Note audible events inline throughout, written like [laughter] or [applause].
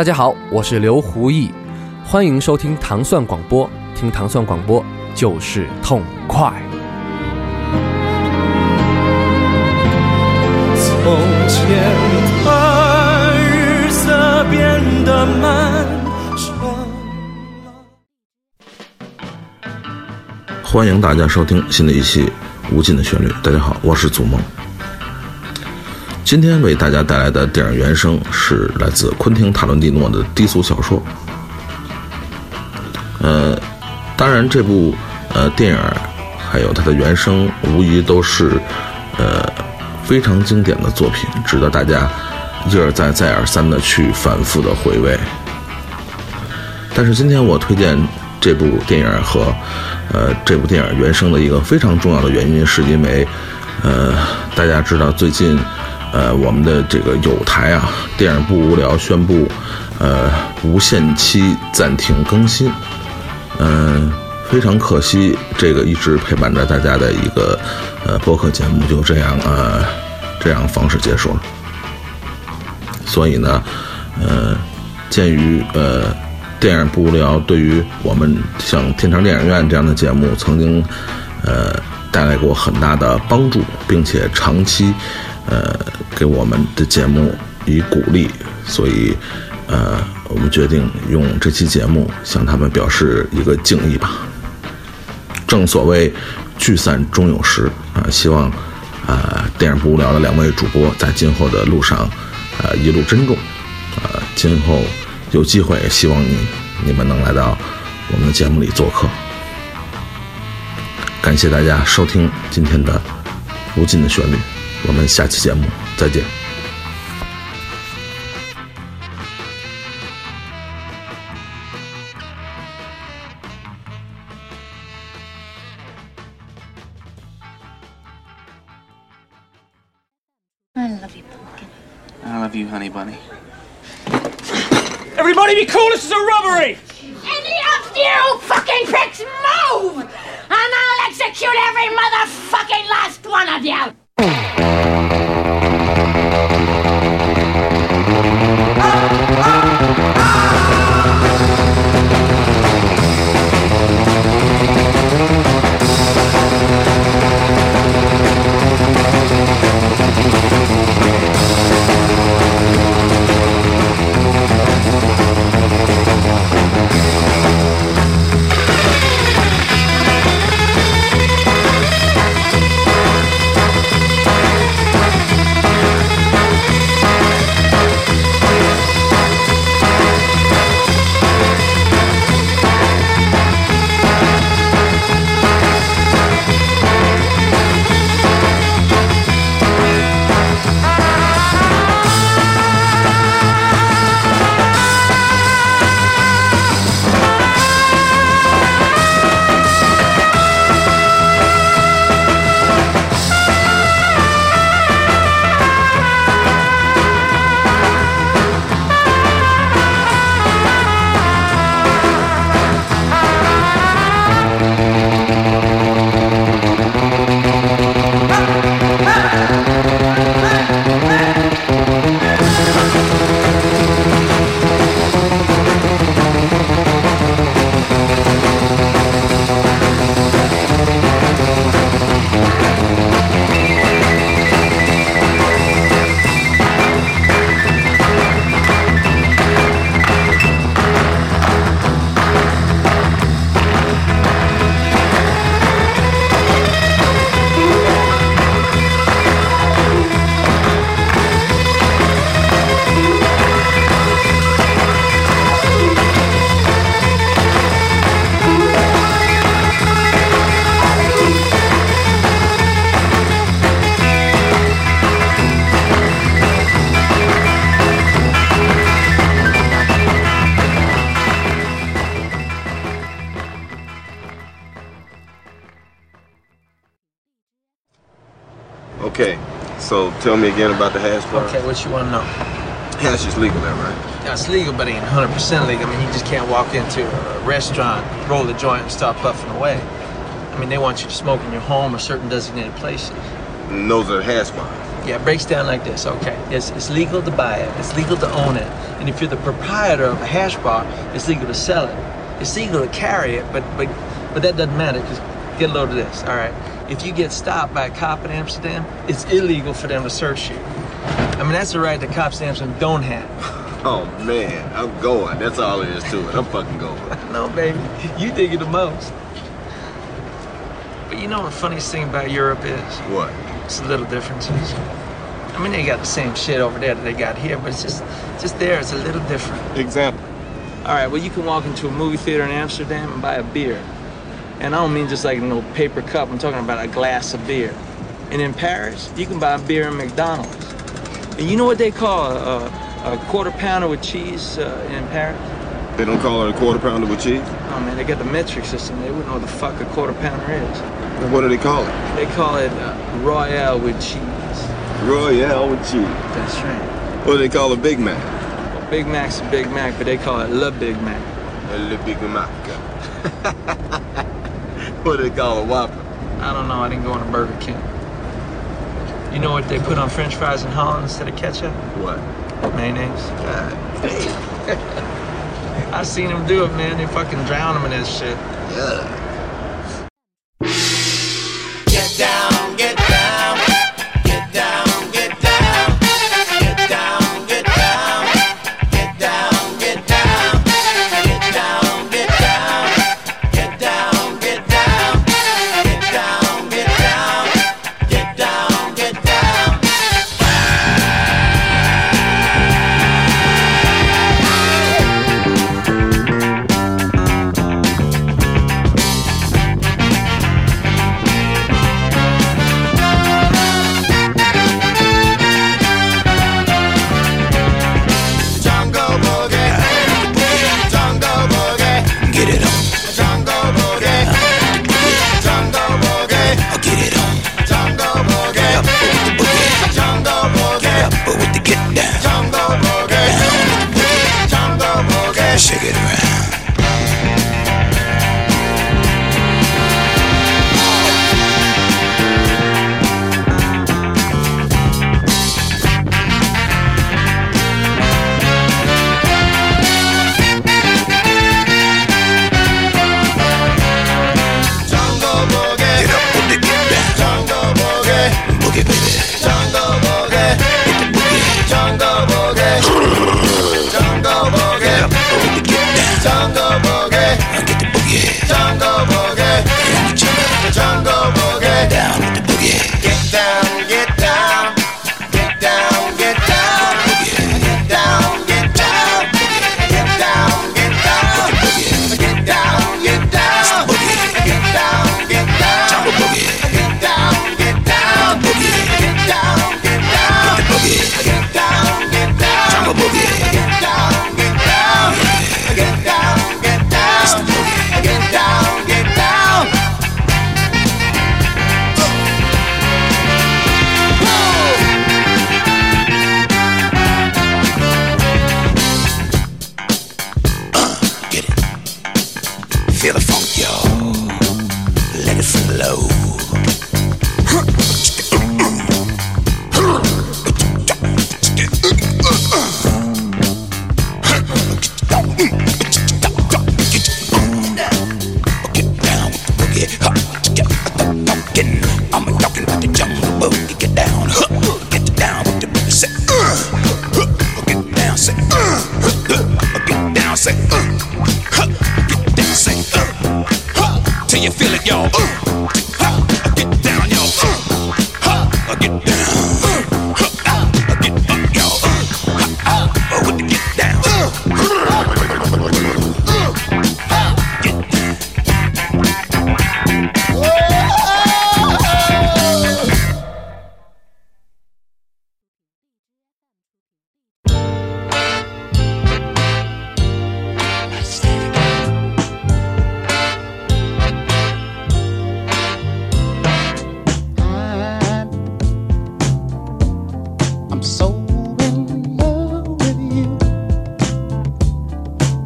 大家好，我是刘胡毅，欢迎收听糖蒜广播，听糖蒜广播就是痛快。从前的日色变得漫长。欢迎大家收听新的一期《无尽的旋律》。大家好，我是祖梦。今天为大家带来的电影原声是来自昆汀·塔伦蒂诺的低俗小说。呃，当然，这部呃电影还有它的原声，无疑都是呃非常经典的作品，值得大家一而再、再而三的去反复的回味。但是今天我推荐这部电影和呃这部电影原声的一个非常重要的原因，是因为呃大家知道最近。呃，我们的这个有台啊，电影不无聊宣布，呃，无限期暂停更新。嗯，非常可惜，这个一直陪伴着大家的一个呃播客节目就这样呃这样方式结束了。所以呢，呃，鉴于呃电影不无聊对于我们像天成电影院这样的节目曾经呃带来过很大的帮助，并且长期。呃，给我们的节目以鼓励，所以，呃，我们决定用这期节目向他们表示一个敬意吧。正所谓聚散终有时啊，希望啊，电影不无聊的两位主播在今后的路上，呃，一路珍重，呃，今后有机会，希望你你们能来到我们的节目里做客。感谢大家收听今天的无尽的旋律。我们下期节目再见。Tell me again about the hash bar. Okay, what you want to know? Hash is legal there, right? Yeah, it's legal, but it ain't 100% legal. I mean, you just can't walk into a restaurant, roll the joint, and start puffing away. I mean, they want you to smoke in your home or certain designated places. And those are hash bars. Yeah, it breaks down like this. Okay, it's, it's legal to buy it. It's legal to own it. And if you're the proprietor of a hash bar, it's legal to sell it. It's legal to carry it, but but but that doesn't matter because get a load of this. All right, if you get stopped by a cop in Amsterdam, it's illegal for them to search you. I mean, that's the right that cops in Amsterdam don't have. [laughs] Oh man, I'm going. That's all there is to it. I'm fucking going. [laughs] No, baby, you dig it the most. But you know what the funniest thing about Europe is? What? It's the little differences. I mean, they got the same shit over there that they got here, but it's just, just there. It's a little different. Example. All right, well, you can walk into a movie theater in Amsterdam and buy a beer. And I don't mean just like a no paper cup, I'm talking about a glass of beer. And in Paris, you can buy beer in McDonald's. And you know what they call a, a, quarter pounder with cheese uh, in Paris? They don't call it a quarter pounder with cheese. Oh man, they got the metric system. They wouldn't know what the fuck a quarter pounder is. Then What do they call it? They call it uh, Royale with cheese. Royale with cheese. That's right. What do they call a Big Mac? Well, Big Mac's a Big Mac, but they call it Le Big Mac. Le Big Mac. [laughs] what do they call a Whopper? I don't know. I didn't go on a Burger King. You know what they put on French fries in Holland instead of ketchup? What? Mayonnaise. God. [laughs] I seen them do it, man. They fucking drown them in this shit. Yeah.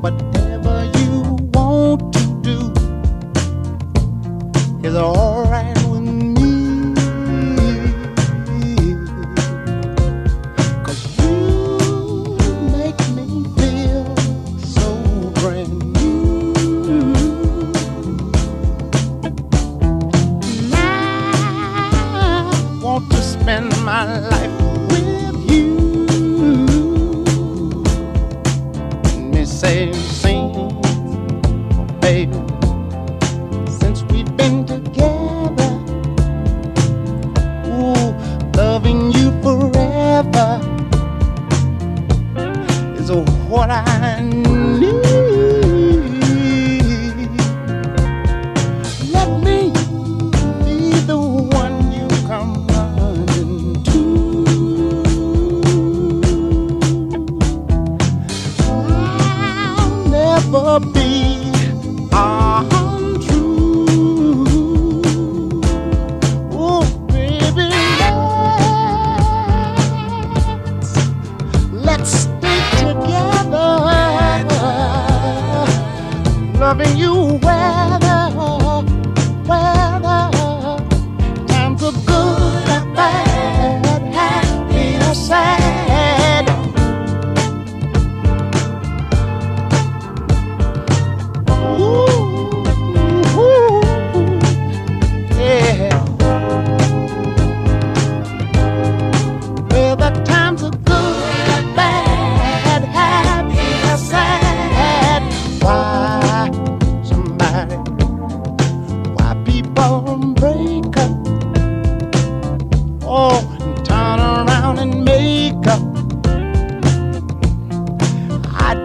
whatever you want to do. Is all for me.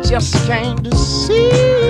just came to see.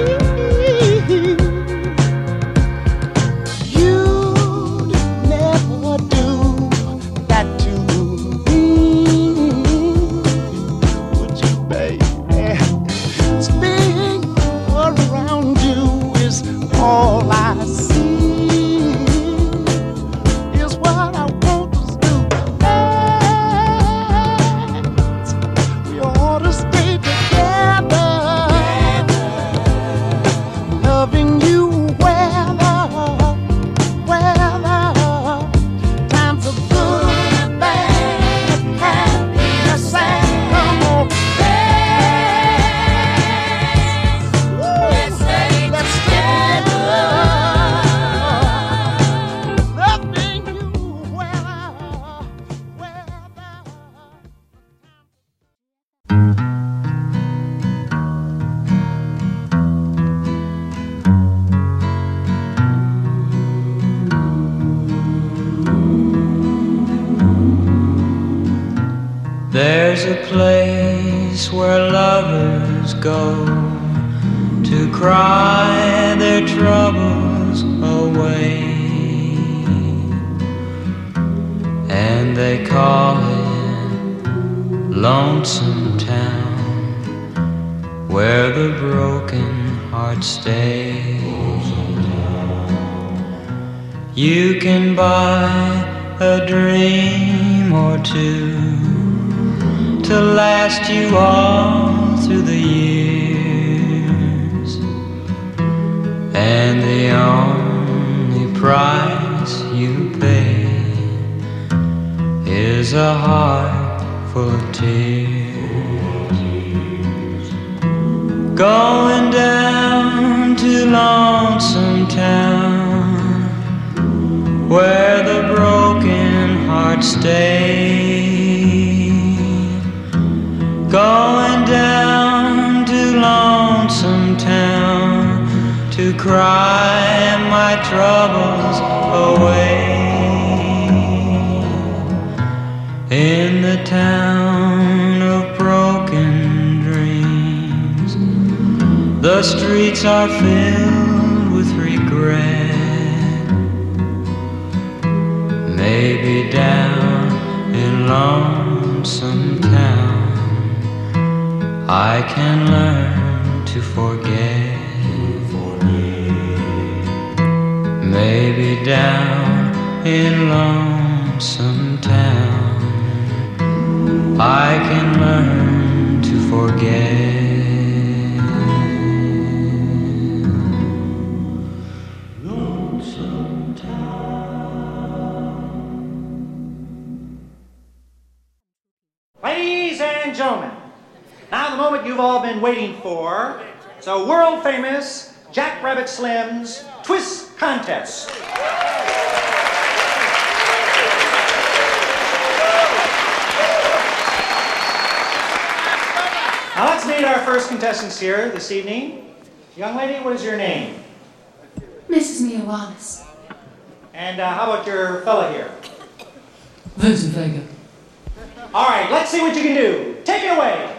town where the broken heart stays. You can buy a dream or two to last you all. tears going down to lonesome town where the broken heart stay going down to lonesome town to cry my troubles away. In the town The streets are filled with regret. Maybe down in lonesome town, I can learn to forget. Maybe down in lonesome town, I can learn to forget. waiting for. So, world famous Jackrabbit Slim's Twist Contest. Now, let's meet our first contestants here this evening. Young lady, what is your name? Mrs. Mia Wallace. And uh, how about your fella here? Vincent Vega. All right, let's see what you can do. Take it away.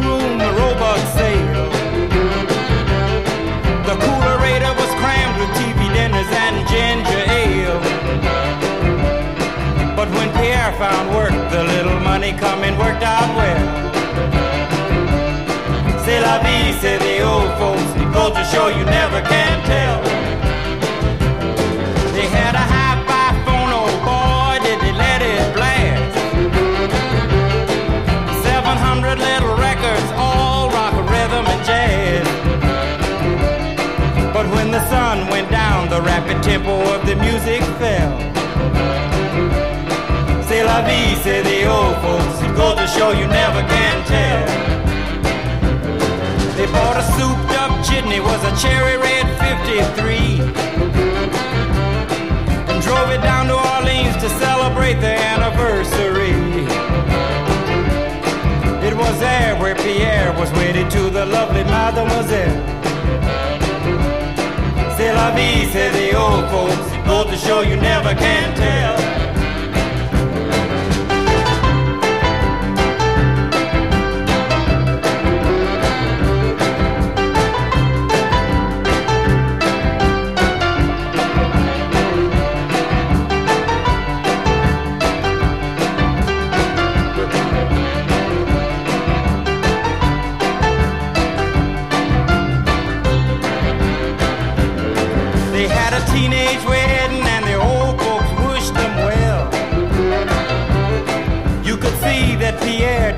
TV and ginger ale. But when Pierre found work, the little money coming worked out well. C'est la vie, say the old folks. To show you never can tell. Tempo of the music fell. C'est la vie, say the old folks. It goes to show you never can tell. They bought a souped up jitney, was a cherry red 53. And drove it down to Orleans to celebrate the anniversary. It was there where Pierre was wedded to the lovely mademoiselle. Say the old folks. Goes to show you never can tell.